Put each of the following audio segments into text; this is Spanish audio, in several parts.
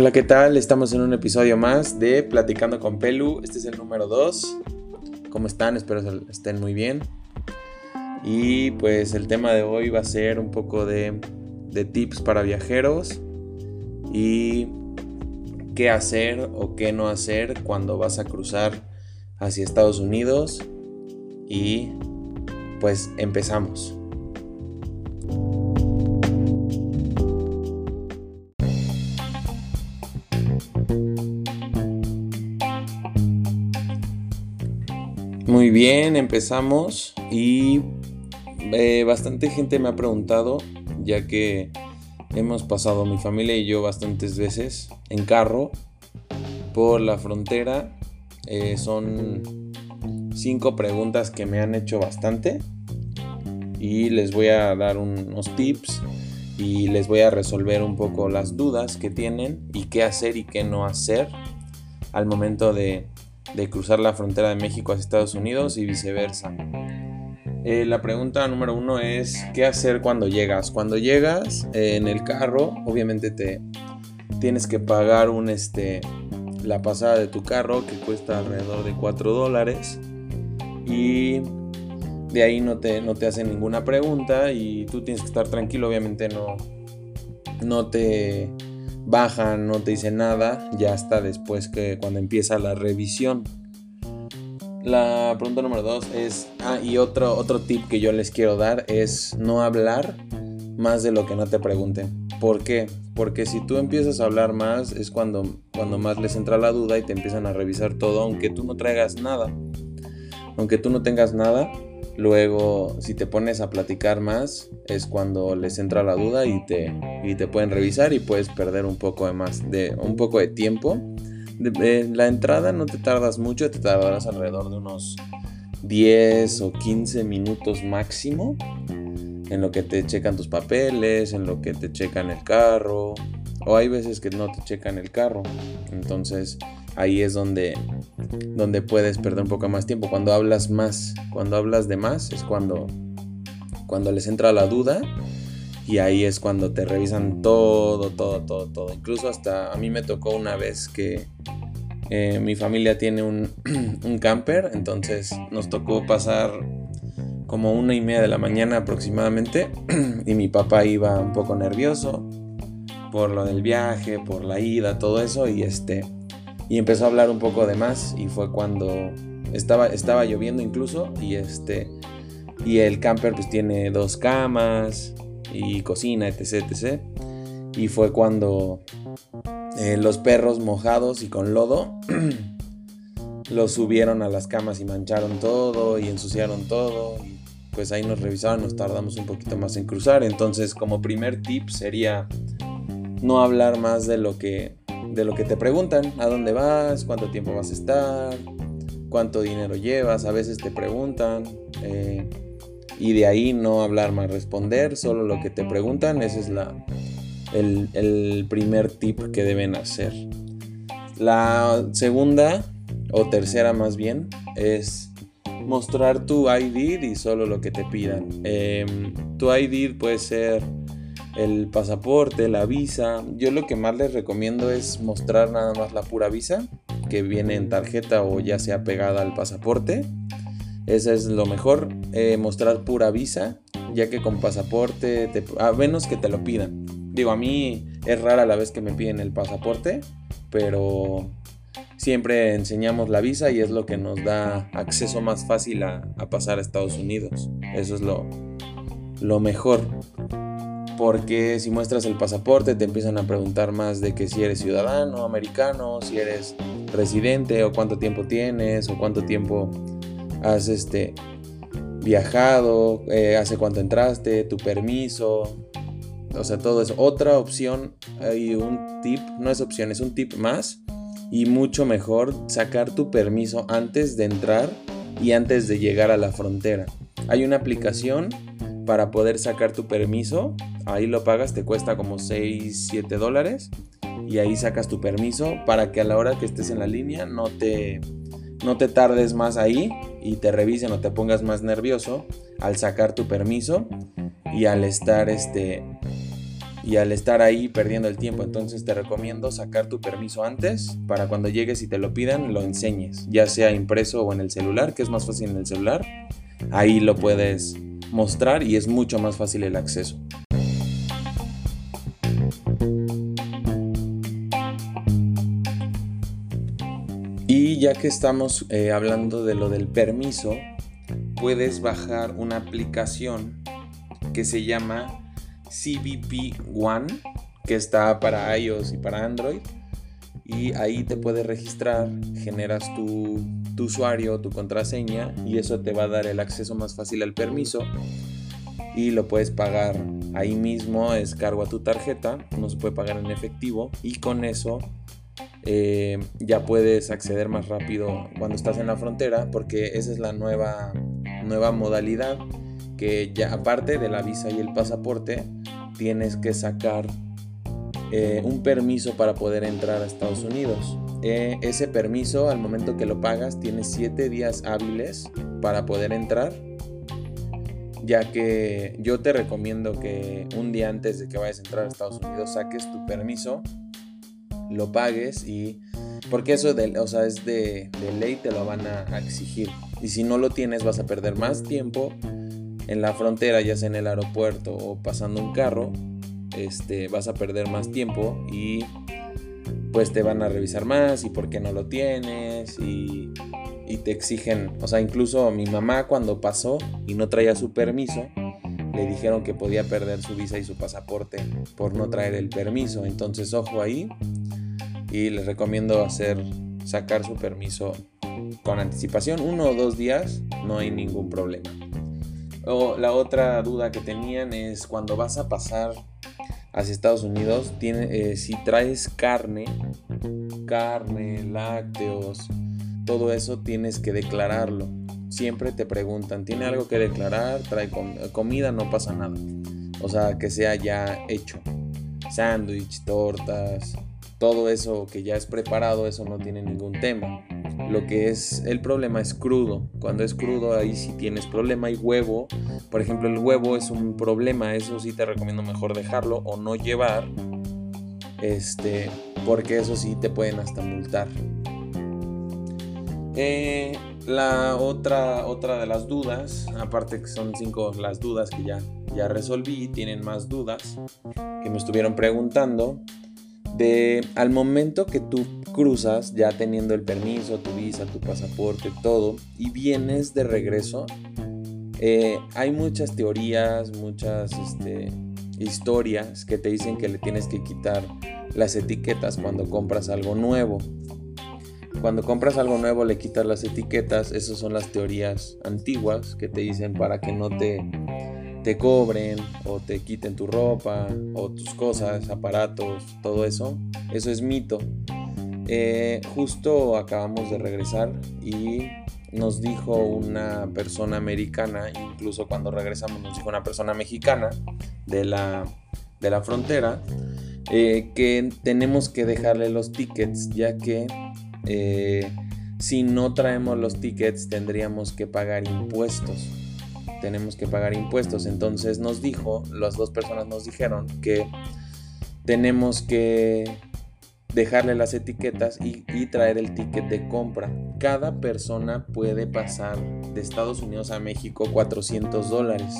Hola, ¿qué tal? Estamos en un episodio más de Platicando con Pelu. Este es el número 2. ¿Cómo están? Espero estén muy bien. Y pues el tema de hoy va a ser un poco de, de tips para viajeros y qué hacer o qué no hacer cuando vas a cruzar hacia Estados Unidos. Y pues empezamos. Muy bien, empezamos y eh, bastante gente me ha preguntado, ya que hemos pasado mi familia y yo bastantes veces en carro por la frontera. Eh, son cinco preguntas que me han hecho bastante y les voy a dar unos tips y les voy a resolver un poco las dudas que tienen y qué hacer y qué no hacer al momento de de cruzar la frontera de México hacia Estados Unidos y viceversa. Eh, la pregunta número uno es, ¿qué hacer cuando llegas? Cuando llegas eh, en el carro, obviamente te tienes que pagar un, este, la pasada de tu carro que cuesta alrededor de 4 dólares y de ahí no te, no te hacen ninguna pregunta y tú tienes que estar tranquilo, obviamente no, no te bajan, no te dicen nada, ya está después que cuando empieza la revisión. La pregunta número dos es, ah, y otro, otro tip que yo les quiero dar es no hablar más de lo que no te pregunten. ¿Por qué? Porque si tú empiezas a hablar más es cuando, cuando más les entra la duda y te empiezan a revisar todo, aunque tú no traigas nada. Aunque tú no tengas nada, Luego, si te pones a platicar más, es cuando les entra la duda y te, y te pueden revisar y puedes perder un poco de más de un poco de tiempo. De, la entrada no te tardas mucho, te tardarás alrededor de unos 10 o 15 minutos máximo en lo que te checan tus papeles, en lo que te checan el carro, o hay veces que no te checan el carro. Entonces, ahí es donde, donde puedes perder un poco más tiempo. Cuando hablas más, cuando hablas de más es cuando, cuando les entra la duda y ahí es cuando te revisan todo, todo, todo, todo. Incluso hasta a mí me tocó una vez que eh, mi familia tiene un, un camper, entonces nos tocó pasar como una y media de la mañana aproximadamente y mi papá iba un poco nervioso por lo del viaje, por la ida, todo eso y este y empezó a hablar un poco de más y fue cuando estaba, estaba lloviendo incluso y este y el camper pues tiene dos camas y cocina etc etc y fue cuando eh, los perros mojados y con lodo los subieron a las camas y mancharon todo y ensuciaron todo y pues ahí nos revisaron nos tardamos un poquito más en cruzar. Entonces como primer tip sería no hablar más de lo que de lo que te preguntan, a dónde vas, cuánto tiempo vas a estar, cuánto dinero llevas, a veces te preguntan. Eh, y de ahí no hablar más, responder solo lo que te preguntan, ese es la, el, el primer tip que deben hacer. La segunda o tercera más bien es mostrar tu ID y solo lo que te pidan. Em, tu ID puede ser el pasaporte, la visa. Yo lo que más les recomiendo es mostrar nada más la pura visa, que viene en tarjeta o ya sea pegada al pasaporte. Ese es lo mejor, eh, mostrar pura visa, ya que con pasaporte, a menos que te lo pidan. Digo, a mí es rara la vez que me piden el pasaporte, pero siempre enseñamos la visa y es lo que nos da acceso más fácil a, pasar a Estados Unidos. Eso es lo, lo mejor porque si muestras el pasaporte te empiezan a preguntar más de que si eres ciudadano americano, si eres residente o cuánto tiempo tienes o cuánto tiempo has este, viajado, eh, hace cuánto entraste, tu permiso, o sea, todo eso. Otra opción hay un tip, no es opción, es un tip más y mucho mejor sacar tu permiso antes de entrar y antes de llegar a la frontera. Hay una aplicación para poder sacar tu permiso. Ahí lo pagas, te cuesta como 6, 7 dólares. Y ahí sacas tu permiso para que a la hora que estés en la línea no te, no te tardes más ahí y te revisen o te pongas más nervioso al sacar tu permiso y al estar este y al estar ahí perdiendo el tiempo. Entonces te recomiendo sacar tu permiso antes para cuando llegues y te lo pidan lo enseñes, ya sea impreso o en el celular, que es más fácil en el celular. Ahí lo puedes mostrar y es mucho más fácil el acceso. Ya que estamos eh, hablando de lo del permiso, puedes bajar una aplicación que se llama CBP One, que está para iOS y para Android. Y ahí te puedes registrar, generas tu, tu usuario, tu contraseña y eso te va a dar el acceso más fácil al permiso y lo puedes pagar ahí mismo, es cargo a tu tarjeta, no se puede pagar en efectivo y con eso eh, ya puedes acceder más rápido cuando estás en la frontera porque esa es la nueva, nueva modalidad que ya aparte de la visa y el pasaporte tienes que sacar eh, un permiso para poder entrar a Estados Unidos. Eh, ese permiso al momento que lo pagas tienes 7 días hábiles para poder entrar ya que yo te recomiendo que un día antes de que vayas a entrar a Estados Unidos saques tu permiso lo pagues y porque eso de, o sea, es de, ley, te lo van a, exigir. Y si no lo tienes vas a perder más tiempo en la frontera, ya sea en el aeropuerto o pasando un carro, este, vas a perder más tiempo y pues te van a revisar más y por qué no lo tienes y, y te exigen, o sea, incluso mi mamá cuando pasó y no traía su permiso, le dijeron que podía perder su visa y su pasaporte por no traer el permiso. Entonces, ojo ahí, y les recomiendo hacer sacar su permiso con anticipación, uno o dos días, no hay ningún problema. O la otra duda que tenían es cuando vas a pasar hacia Estados Unidos, tiene, eh, si traes carne, carne, lácteos, todo eso tienes que declararlo. Siempre te preguntan, ¿tiene algo que declarar? Trae comida, no pasa nada. O sea, que sea ya hecho. Sándwich, tortas, todo eso que ya es preparado, eso no tiene ningún tema. Lo que es el problema es crudo. Cuando es crudo ahí sí tienes problema. Y huevo, por ejemplo, el huevo es un problema. Eso sí te recomiendo mejor dejarlo o no llevar. Este, porque eso sí te pueden hasta multar. Eh, la otra, otra de las dudas, aparte que son cinco las dudas que ya, ya resolví, tienen más dudas que me estuvieron preguntando de al momento que tú cruzas, ya teniendo el permiso, tu visa, tu pasaporte, todo, y vienes de regreso, eh, hay muchas teorías, muchas este, historias que te dicen que le tienes que quitar las etiquetas cuando compras algo nuevo. Cuando compras algo nuevo le quitas las etiquetas, esas son las teorías antiguas que te dicen para que no te te cobren o te quiten tu ropa o tus cosas, aparatos, todo eso. Eso es mito. Eh, justo acabamos de regresar y nos dijo una persona americana, incluso cuando regresamos nos dijo una persona mexicana de la, de la frontera, eh, que tenemos que dejarle los tickets ya que eh, si no traemos los tickets tendríamos que pagar impuestos tenemos que pagar impuestos. Entonces nos dijo, las dos personas nos dijeron que tenemos que dejarle las etiquetas y, traer el ticket de compra. Cada persona puede pasar de Estados Unidos a México 400 dólares.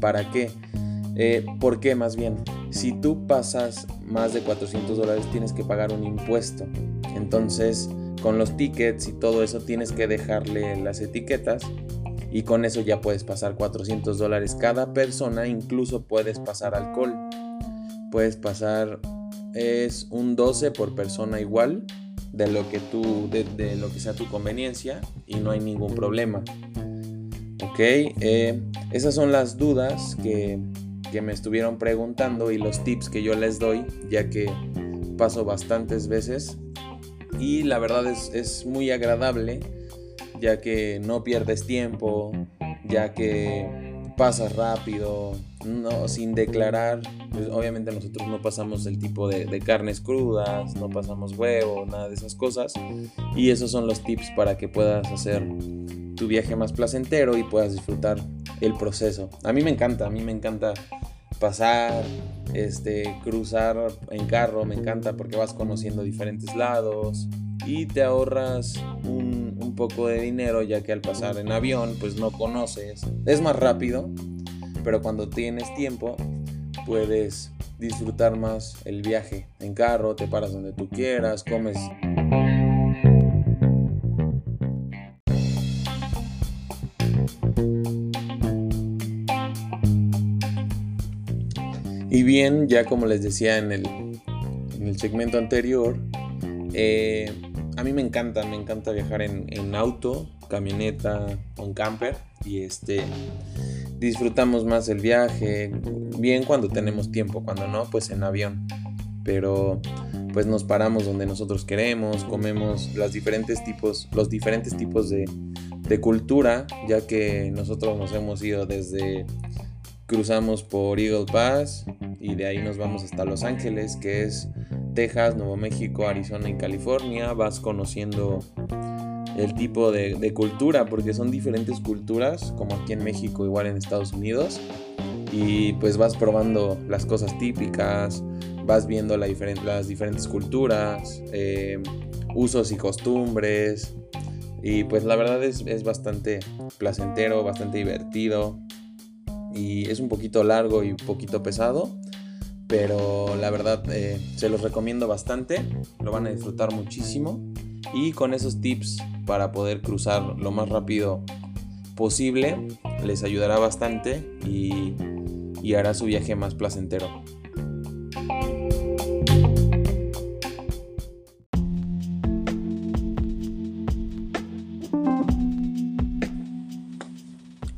¿Para qué? Eh, ¿Por qué más bien? Si tú pasas más de 400 dólares tienes que pagar un impuesto. Entonces, con los tickets y todo eso tienes que dejarle las etiquetas y con eso ya puedes pasar 400 dólares cada persona, incluso puedes pasar alcohol. Puedes pasar, es un 12 por persona igual de lo que tú, de, lo que sea tu conveniencia y no hay ningún problema. Ok, eh, esas son las dudas que, que me estuvieron preguntando y los tips que yo les doy, ya que paso bastantes veces y la verdad es, es muy agradable ya que no pierdes tiempo, ya que pasas rápido, no, sin declarar. Pues obviamente nosotros no pasamos el tipo de, carnes crudas, no pasamos huevo, nada de esas cosas. Y esos son los tips para que puedas hacer tu viaje más placentero y puedas disfrutar el proceso. A mí me encanta, a mí me encanta pasar, este, cruzar en carro, me encanta porque vas conociendo diferentes lados y te ahorras un, un poco de dinero ya que al pasar en avión pues no conoces, es más rápido, pero cuando tienes tiempo puedes disfrutar más el viaje en carro, te paras donde tú quieras, comes. Y bien, ya como les decía en el, en el segmento anterior, eh, a mí me encanta, me encanta viajar en, auto, camioneta o en camper. Y este disfrutamos más el viaje, bien cuando tenemos tiempo, cuando no, pues en avión. Pero pues nos paramos donde nosotros queremos, comemos los diferentes tipos, los diferentes tipos de, de cultura, ya que nosotros nos hemos ido desde cruzamos por Eagle Pass y de ahí nos vamos hasta Los Ángeles, que es Texas, Nuevo México, Arizona y California. Vas conociendo el tipo de, cultura, porque son diferentes culturas, como aquí en México, igual en Estados Unidos. Y pues vas probando las cosas típicas, vas viendo la las diferentes culturas, eh, usos y costumbres. Y pues la verdad es, es bastante placentero, bastante divertido. Y es un poquito largo y un poquito pesado. Pero la verdad eh, se los recomiendo bastante. Lo van a disfrutar muchísimo. Y con esos tips para poder cruzar lo más rápido posible les ayudará bastante y, y hará su viaje más placentero.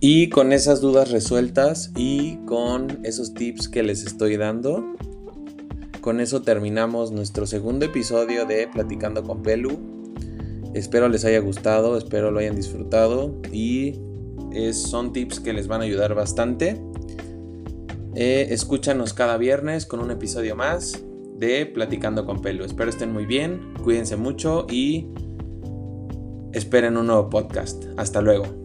Y con esas dudas resueltas y con esos tips que les estoy dando, con eso terminamos nuestro segundo episodio de Platicando con Pelu. Espero les haya gustado, espero lo hayan disfrutado y son tips que les van a ayudar bastante. Eh, escúchanos cada viernes con un episodio más de Platicando con Pelu. Espero estén muy bien, cuídense mucho y esperen un nuevo podcast. Hasta luego.